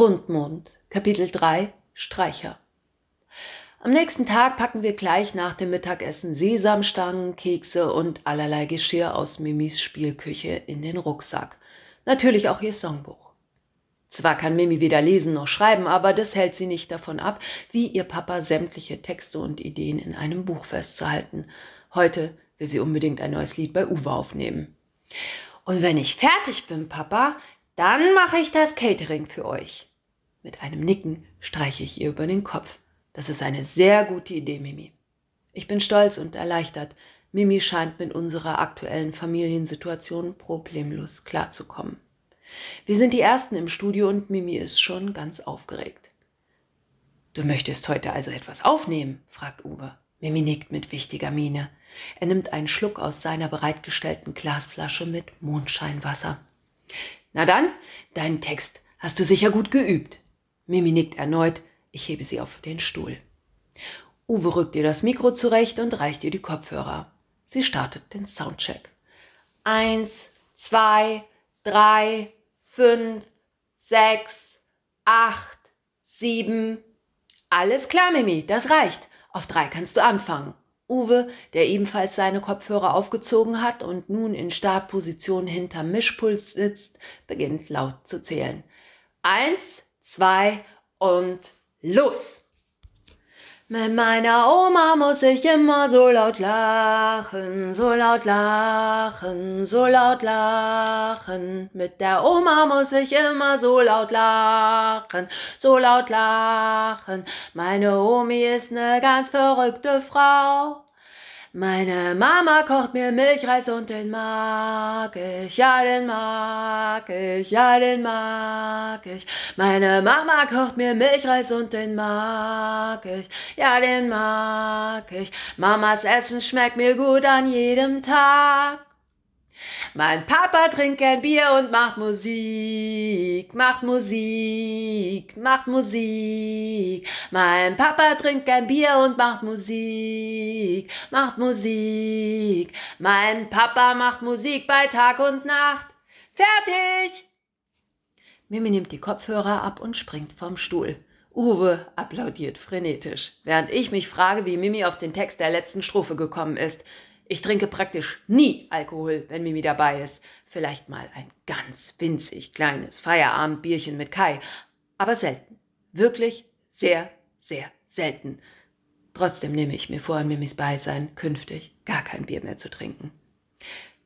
Rundmond, Kapitel 3 Streicher. Am nächsten Tag packen wir gleich nach dem Mittagessen Sesamstangen, Kekse und allerlei Geschirr aus Mimis Spielküche in den Rucksack. Natürlich auch ihr Songbuch. Zwar kann Mimi weder lesen noch schreiben, aber das hält sie nicht davon ab, wie ihr Papa sämtliche Texte und Ideen in einem Buch festzuhalten. Heute will sie unbedingt ein neues Lied bei Uwe aufnehmen. Und wenn ich fertig bin, Papa, dann mache ich das Catering für euch. Mit einem Nicken streiche ich ihr über den Kopf. Das ist eine sehr gute Idee, Mimi. Ich bin stolz und erleichtert. Mimi scheint mit unserer aktuellen Familiensituation problemlos klarzukommen. Wir sind die Ersten im Studio und Mimi ist schon ganz aufgeregt. Du möchtest heute also etwas aufnehmen? fragt Uwe. Mimi nickt mit wichtiger Miene. Er nimmt einen Schluck aus seiner bereitgestellten Glasflasche mit Mondscheinwasser. Na dann, deinen Text hast du sicher gut geübt. Mimi nickt erneut. Ich hebe sie auf den Stuhl. Uwe rückt ihr das Mikro zurecht und reicht ihr die Kopfhörer. Sie startet den Soundcheck. Eins, zwei, drei, fünf, sechs, acht, sieben. Alles klar, Mimi, das reicht. Auf drei kannst du anfangen. Uwe, der ebenfalls seine Kopfhörer aufgezogen hat und nun in Startposition hinterm Mischpuls sitzt, beginnt laut zu zählen. Eins, zwei und los! Mit meiner Oma muss ich immer so laut lachen, so laut lachen, so laut lachen. Mit der Oma muss ich immer so laut lachen, so laut lachen. Meine Omi ist ne ganz verrückte Frau. Meine Mama kocht mir Milchreis und den mag ich, ja, den mag ich, ja, den mag ich. Meine Mama kocht mir Milchreis und den mag ich, ja, den mag ich. Mamas Essen schmeckt mir gut an jedem Tag. Mein Papa trinkt gern Bier und macht Musik, macht Musik, macht Musik. Mein Papa trinkt gern Bier und macht Musik, macht Musik. Mein Papa macht Musik bei Tag und Nacht. Fertig! Mimi nimmt die Kopfhörer ab und springt vom Stuhl. Uwe applaudiert frenetisch, während ich mich frage, wie Mimi auf den Text der letzten Strophe gekommen ist. Ich trinke praktisch nie Alkohol, wenn Mimi dabei ist. Vielleicht mal ein ganz winzig kleines Feierabendbierchen mit Kai, aber selten. Wirklich sehr, sehr selten. Trotzdem nehme ich mir vor, in Mimis Beisein künftig gar kein Bier mehr zu trinken.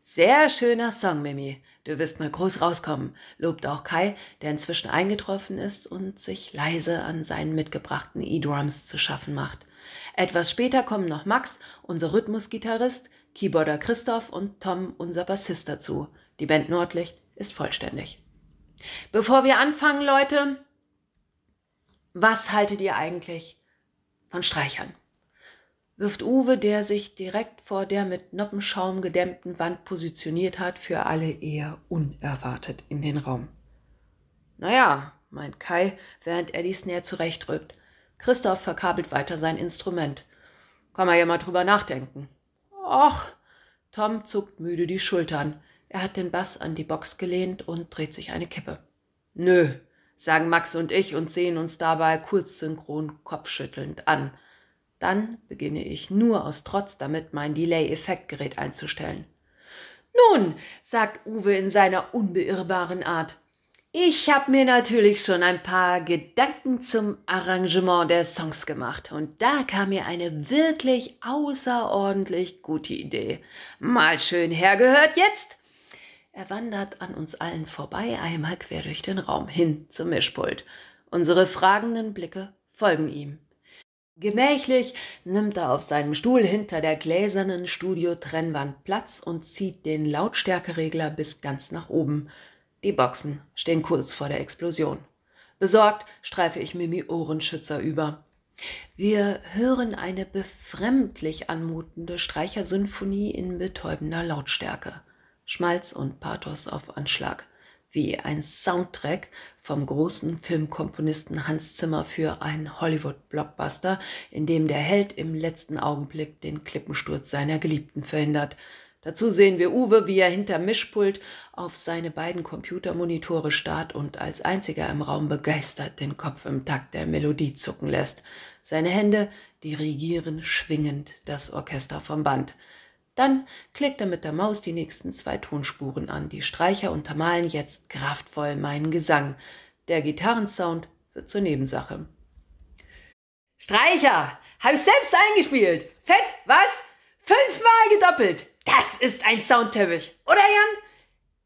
Sehr schöner Song, Mimi. Du wirst mal groß rauskommen, lobt auch Kai, der inzwischen eingetroffen ist und sich leise an seinen mitgebrachten E-Drums zu schaffen macht. Etwas später kommen noch Max, unser Rhythmusgitarrist, Keyboarder Christoph und Tom, unser Bassist, dazu. Die Band Nordlicht ist vollständig. Bevor wir anfangen, Leute, was haltet ihr eigentlich von Streichern? wirft Uwe, der sich direkt vor der mit Noppenschaum gedämmten Wand positioniert hat, für alle eher unerwartet in den Raum. Naja, meint Kai, während er die Snare zurechtrückt. Christoph verkabelt weiter sein Instrument. Kann man ja mal drüber nachdenken. Och, Tom zuckt müde die Schultern. Er hat den Bass an die Box gelehnt und dreht sich eine Kippe. Nö, sagen Max und ich und sehen uns dabei kurz synchron kopfschüttelnd an. Dann beginne ich nur aus Trotz damit, mein Delay-Effektgerät einzustellen. Nun, sagt Uwe in seiner unbeirrbaren Art, ich habe mir natürlich schon ein paar Gedanken zum Arrangement der Songs gemacht und da kam mir eine wirklich außerordentlich gute Idee. Mal schön hergehört jetzt. Er wandert an uns allen vorbei, einmal quer durch den Raum hin zum Mischpult. Unsere fragenden Blicke folgen ihm. Gemächlich nimmt er auf seinem Stuhl hinter der gläsernen Studiotrennwand Platz und zieht den Lautstärkeregler bis ganz nach oben. Die Boxen stehen kurz vor der Explosion. Besorgt streife ich Mimi Ohrenschützer über. Wir hören eine befremdlich anmutende Streichersymphonie in betäubender Lautstärke. Schmalz und Pathos auf Anschlag, wie ein Soundtrack vom großen Filmkomponisten Hans Zimmer für einen Hollywood-Blockbuster, in dem der Held im letzten Augenblick den Klippensturz seiner Geliebten verhindert. Dazu sehen wir Uwe, wie er hinter Mischpult auf seine beiden Computermonitore starrt und als einziger im Raum begeistert den Kopf im Takt der Melodie zucken lässt. Seine Hände dirigieren schwingend das Orchester vom Band. Dann klickt er mit der Maus die nächsten zwei Tonspuren an. Die Streicher untermalen jetzt kraftvoll meinen Gesang. Der Gitarrensound wird zur Nebensache. Streicher! Hab ich selbst eingespielt! Fett, was? Fünfmal gedoppelt! Das ist ein Soundteppich, oder Jan?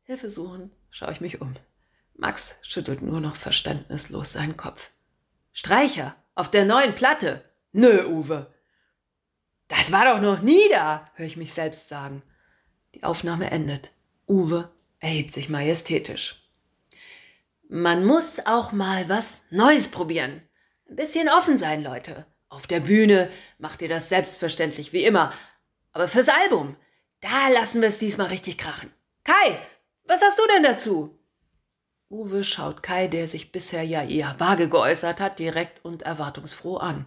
Hilfe suchen, schaue ich mich um. Max schüttelt nur noch verständnislos seinen Kopf. Streicher, auf der neuen Platte? Nö, Uwe. Das war doch noch nie da, höre ich mich selbst sagen. Die Aufnahme endet. Uwe erhebt sich majestätisch. Man muss auch mal was Neues probieren. Ein bisschen offen sein, Leute. Auf der Bühne macht ihr das selbstverständlich wie immer. Aber fürs Album, da lassen wir es diesmal richtig krachen. Kai, was hast du denn dazu? Uwe schaut Kai, der sich bisher ja eher vage geäußert hat, direkt und erwartungsfroh an.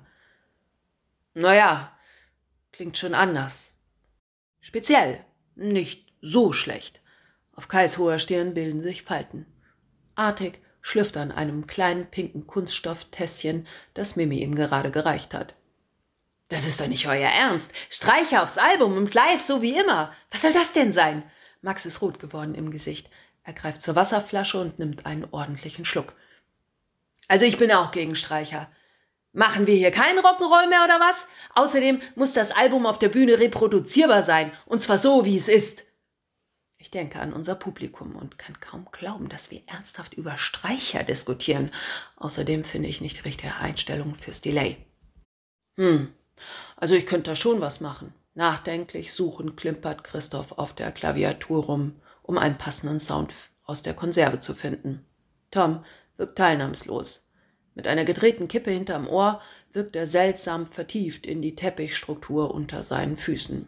Naja, klingt schon anders. Speziell, nicht so schlecht. Auf Kais hoher Stirn bilden sich Falten. Artig schlüpft an einem kleinen pinken Kunststofftässchen, das Mimi ihm gerade gereicht hat. Das ist doch nicht euer Ernst. Streicher aufs Album und live so wie immer. Was soll das denn sein? Max ist rot geworden im Gesicht. Er greift zur Wasserflasche und nimmt einen ordentlichen Schluck. Also ich bin auch gegen Streicher. Machen wir hier keinen Rock'n'Roll mehr oder was? Außerdem muss das Album auf der Bühne reproduzierbar sein. Und zwar so, wie es ist. Ich denke an unser Publikum und kann kaum glauben, dass wir ernsthaft über Streicher diskutieren. Außerdem finde ich nicht die richtige Einstellung fürs Delay. Hm, also ich könnte da schon was machen. Nachdenklich suchen klimpert Christoph auf der Klaviatur rum, um einen passenden Sound aus der Konserve zu finden. Tom wirkt teilnahmslos. Mit einer gedrehten Kippe hinterm Ohr wirkt er seltsam vertieft in die Teppichstruktur unter seinen Füßen.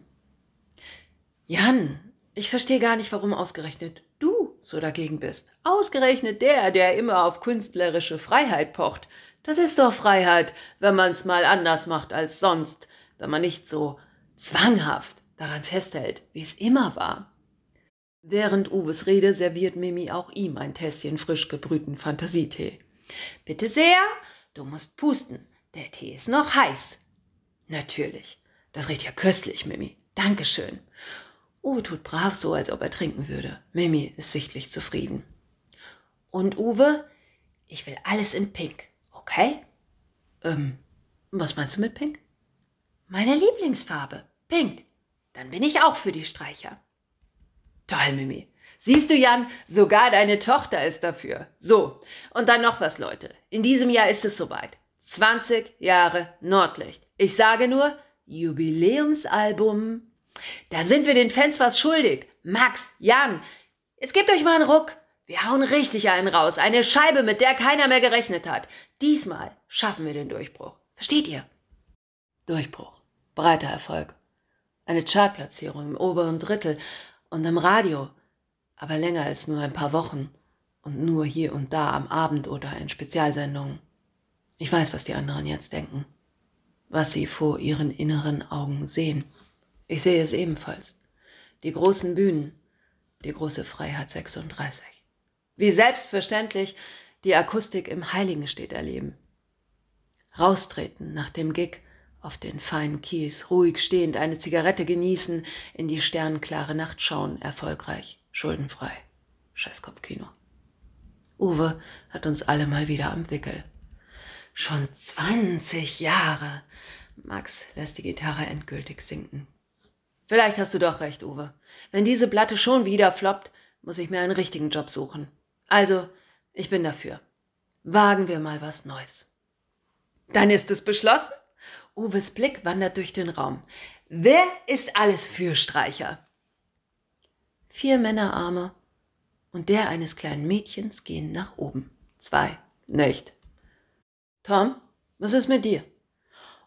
Jan, ich verstehe gar nicht, warum ausgerechnet du so dagegen bist. Ausgerechnet der, der immer auf künstlerische Freiheit pocht. Das ist doch Freiheit, wenn man's mal anders macht als sonst, wenn man nicht so zwanghaft daran festhält, wie es immer war. Während Uwes Rede serviert Mimi auch ihm ein Tässchen frisch gebrühten Fantasietee. Bitte sehr, du musst pusten. Der Tee ist noch heiß. Natürlich. Das riecht ja köstlich, Mimi. Dankeschön. Uwe tut brav so, als ob er trinken würde. Mimi ist sichtlich zufrieden. Und Uwe, ich will alles in Pink. Okay? Ähm, was meinst du mit Pink? Meine Lieblingsfarbe. Pink. Dann bin ich auch für die Streicher. Toll, Mimi. Siehst du, Jan, sogar deine Tochter ist dafür. So, und dann noch was, Leute. In diesem Jahr ist es soweit. 20 Jahre Nordlicht. Ich sage nur, Jubiläumsalbum. Da sind wir den Fans was schuldig. Max, Jan, jetzt gebt euch mal einen Ruck. Wir hauen richtig einen raus. Eine Scheibe, mit der keiner mehr gerechnet hat. Diesmal schaffen wir den Durchbruch. Versteht ihr? Durchbruch. Breiter Erfolg. Eine Chartplatzierung im oberen Drittel und im Radio. Aber länger als nur ein paar Wochen. Und nur hier und da am Abend oder in Spezialsendungen. Ich weiß, was die anderen jetzt denken. Was sie vor ihren inneren Augen sehen. Ich sehe es ebenfalls. Die großen Bühnen. Die große Freiheit 36 wie selbstverständlich die Akustik im Heiligenstedt erleben. Raustreten nach dem Gig auf den feinen Kies, ruhig stehend, eine Zigarette genießen, in die sternklare Nacht schauen, erfolgreich, schuldenfrei. Scheißkopfkino. Uwe hat uns alle mal wieder am Wickel. Schon 20 Jahre. Max lässt die Gitarre endgültig sinken. Vielleicht hast du doch recht, Uwe. Wenn diese Platte schon wieder floppt, muss ich mir einen richtigen Job suchen. Also, ich bin dafür. Wagen wir mal was Neues. Dann ist es beschlossen. Uwes Blick wandert durch den Raum. Wer ist alles für Streicher? Vier Männerarme und der eines kleinen Mädchens gehen nach oben. Zwei. Nicht. Tom, was ist mit dir?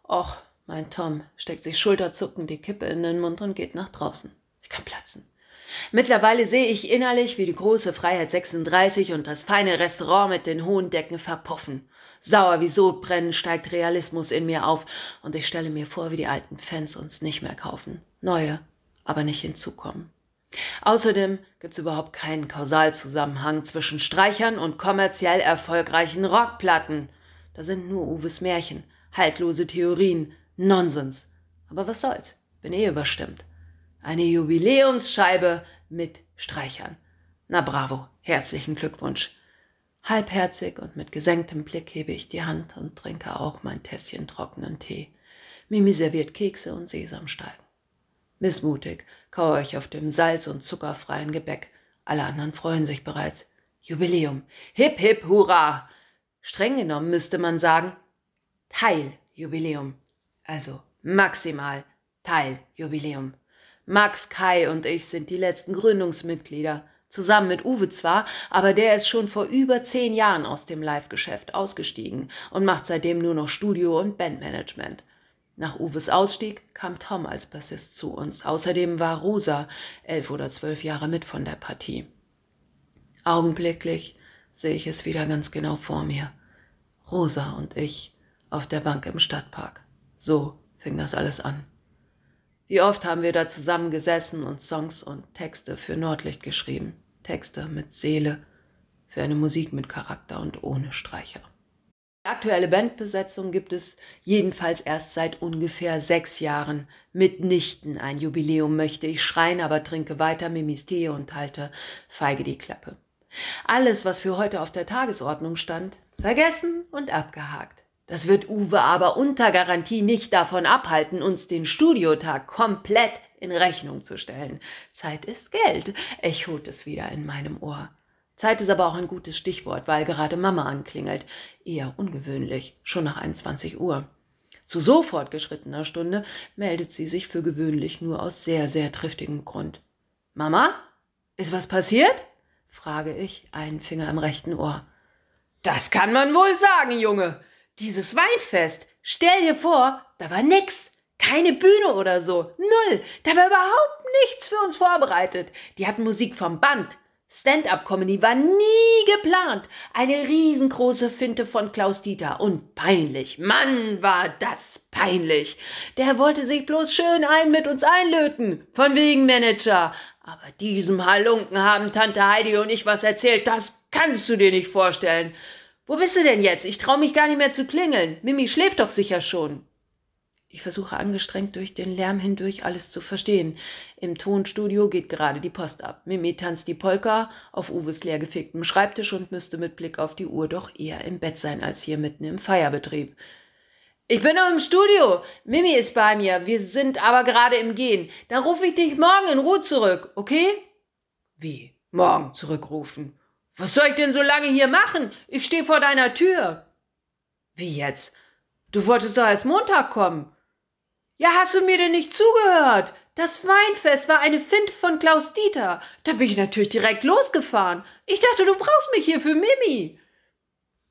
Och, mein Tom steckt sich schulterzuckend die Kippe in den Mund und geht nach draußen. Ich kann platzen. Mittlerweile sehe ich innerlich, wie die große Freiheit 36 und das feine Restaurant mit den hohen Decken verpuffen. Sauer wie Sodbrennen steigt Realismus in mir auf und ich stelle mir vor, wie die alten Fans uns nicht mehr kaufen. Neue, aber nicht hinzukommen. Außerdem gibt's überhaupt keinen Kausalzusammenhang zwischen Streichern und kommerziell erfolgreichen Rockplatten. Da sind nur Uwes Märchen, haltlose Theorien, Nonsens. Aber was soll's, bin eh überstimmt. Eine Jubiläumsscheibe mit Streichern. Na bravo, herzlichen Glückwunsch. Halbherzig und mit gesenktem Blick hebe ich die Hand und trinke auch mein Tässchen trockenen Tee. Mimi serviert Kekse und Sesamsteigen. Missmutig kaue ich auf dem salz- und zuckerfreien Gebäck. Alle anderen freuen sich bereits. Jubiläum. Hip, hip, hurra! Streng genommen müsste man sagen Teiljubiläum. Also maximal Teiljubiläum. Max, Kai und ich sind die letzten Gründungsmitglieder. Zusammen mit Uwe zwar, aber der ist schon vor über zehn Jahren aus dem Live-Geschäft ausgestiegen und macht seitdem nur noch Studio- und Bandmanagement. Nach Uwes Ausstieg kam Tom als Bassist zu uns. Außerdem war Rosa elf oder zwölf Jahre mit von der Partie. Augenblicklich sehe ich es wieder ganz genau vor mir. Rosa und ich auf der Bank im Stadtpark. So fing das alles an. Wie oft haben wir da zusammen gesessen und Songs und Texte für Nordlicht geschrieben. Texte mit Seele, für eine Musik mit Charakter und ohne Streicher. Die aktuelle Bandbesetzung gibt es jedenfalls erst seit ungefähr sechs Jahren. Mitnichten ein Jubiläum möchte ich schreien, aber trinke weiter Mimis Tee und halte feige die Klappe. Alles, was für heute auf der Tagesordnung stand, vergessen und abgehakt. Das wird Uwe aber unter Garantie nicht davon abhalten, uns den Studiotag komplett in Rechnung zu stellen. Zeit ist Geld, echot es wieder in meinem Ohr. Zeit ist aber auch ein gutes Stichwort, weil gerade Mama anklingelt. Eher ungewöhnlich, schon nach 21 Uhr. Zu so fortgeschrittener Stunde meldet sie sich für gewöhnlich nur aus sehr, sehr triftigem Grund. Mama? Ist was passiert? frage ich, einen Finger im rechten Ohr. Das kann man wohl sagen, Junge, dieses Weinfest, stell dir vor, da war nix. Keine Bühne oder so. Null. Da war überhaupt nichts für uns vorbereitet. Die hatten Musik vom Band. Stand-up-Comedy war nie geplant. Eine riesengroße Finte von Klaus Dieter. Und peinlich. Mann, war das peinlich. Der wollte sich bloß schön ein mit uns einlöten. Von wegen Manager. Aber diesem Halunken haben Tante Heidi und ich was erzählt. Das kannst du dir nicht vorstellen. Wo bist du denn jetzt? Ich traue mich gar nicht mehr zu klingeln. Mimi schläft doch sicher schon. Ich versuche angestrengt durch den Lärm hindurch alles zu verstehen. Im Tonstudio geht gerade die Post ab. Mimi tanzt die Polka auf Uwes leergefegtem Schreibtisch und müsste mit Blick auf die Uhr doch eher im Bett sein als hier mitten im Feierbetrieb. Ich bin noch im Studio. Mimi ist bei mir. Wir sind aber gerade im Gehen. Dann rufe ich dich morgen in Ruhe zurück, okay? Wie? Morgen zurückrufen? Was soll ich denn so lange hier machen? Ich stehe vor deiner Tür. Wie jetzt? Du wolltest doch erst Montag kommen. Ja, hast du mir denn nicht zugehört? Das Weinfest war eine Finte von Klaus Dieter. Da bin ich natürlich direkt losgefahren. Ich dachte, du brauchst mich hier für Mimi.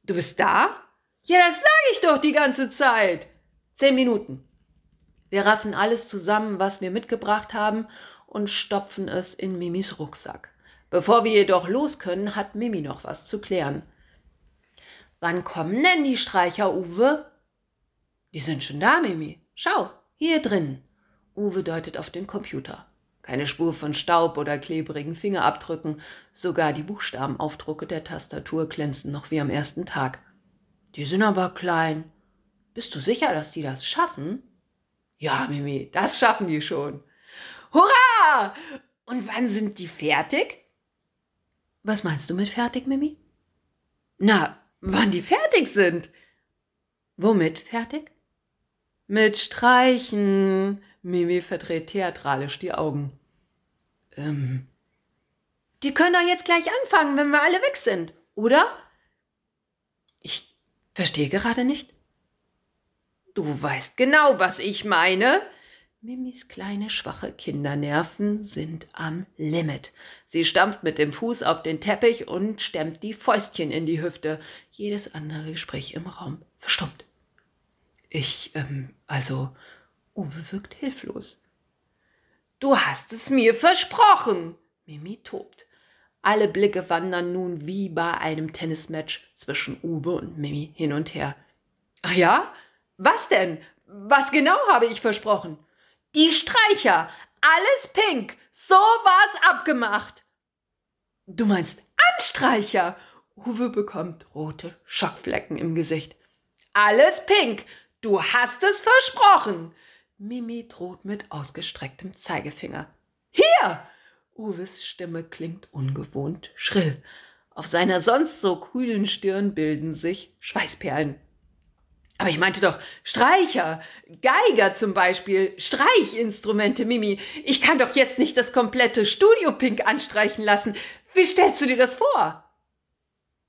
Du bist da? Ja, das sage ich doch die ganze Zeit. Zehn Minuten. Wir raffen alles zusammen, was wir mitgebracht haben, und stopfen es in Mimis Rucksack. Bevor wir jedoch los können, hat Mimi noch was zu klären. Wann kommen denn die Streicher, Uwe? Die sind schon da, Mimi. Schau, hier drin. Uwe deutet auf den Computer. Keine Spur von Staub oder klebrigen Fingerabdrücken, sogar die Buchstabenaufdrucke der Tastatur glänzen noch wie am ersten Tag. Die sind aber klein. Bist du sicher, dass die das schaffen? Ja, Mimi, das schaffen die schon. Hurra! Und wann sind die fertig? Was meinst du mit fertig, Mimi? Na, wann die fertig sind. Womit fertig? Mit Streichen. Mimi verdreht theatralisch die Augen. Ähm. Die können doch jetzt gleich anfangen, wenn wir alle weg sind, oder? Ich verstehe gerade nicht. Du weißt genau, was ich meine. Mimis kleine schwache Kindernerven sind am Limit. Sie stampft mit dem Fuß auf den Teppich und stemmt die Fäustchen in die Hüfte. Jedes andere Gespräch im Raum verstummt. Ich, ähm, also, Uwe wirkt hilflos. Du hast es mir versprochen. Mimi tobt. Alle Blicke wandern nun wie bei einem Tennismatch zwischen Uwe und Mimi hin und her. Ach ja? Was denn? Was genau habe ich versprochen? Die Streicher, alles pink. So war's abgemacht. Du meinst Anstreicher? Uwe bekommt rote Schockflecken im Gesicht. Alles pink. Du hast es versprochen. Mimi droht mit ausgestrecktem Zeigefinger. Hier! Uwes Stimme klingt ungewohnt schrill. Auf seiner sonst so kühlen Stirn bilden sich Schweißperlen. Aber ich meinte doch Streicher, Geiger zum Beispiel, Streichinstrumente, Mimi. Ich kann doch jetzt nicht das komplette Studio Pink anstreichen lassen. Wie stellst du dir das vor?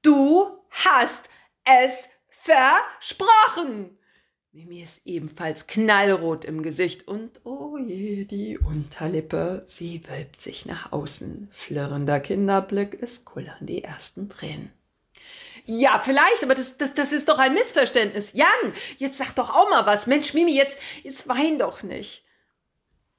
Du hast es versprochen. Mimi ist ebenfalls knallrot im Gesicht und oh je, die Unterlippe, sie wölbt sich nach außen. Flirrender Kinderblick, es kullern die ersten Tränen. Ja, vielleicht, aber das, das, das ist doch ein Missverständnis. Jan, jetzt sag doch auch mal was. Mensch, Mimi, jetzt, jetzt wein doch nicht.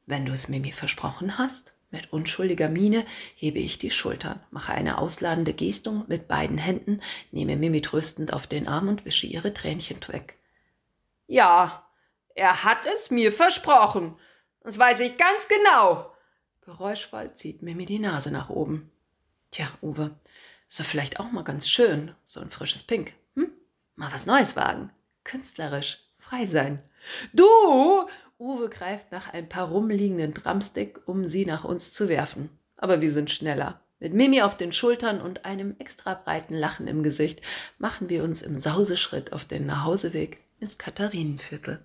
Wenn du es Mimi versprochen hast, mit unschuldiger Miene hebe ich die Schultern, mache eine ausladende Gestung mit beiden Händen, nehme Mimi tröstend auf den Arm und wische ihre Tränchen weg. Ja, er hat es mir versprochen. Das weiß ich ganz genau. Geräuschvoll zieht Mimi die Nase nach oben. Tja, Uwe, so vielleicht auch mal ganz schön, so ein frisches Pink. Hm? Mal was Neues wagen. Künstlerisch, frei sein. Du! Uwe greift nach ein paar rumliegenden Drumstick, um sie nach uns zu werfen. Aber wir sind schneller. Mit Mimi auf den Schultern und einem extra breiten Lachen im Gesicht machen wir uns im Sauseschritt auf den Nachhauseweg ins Katharinenviertel.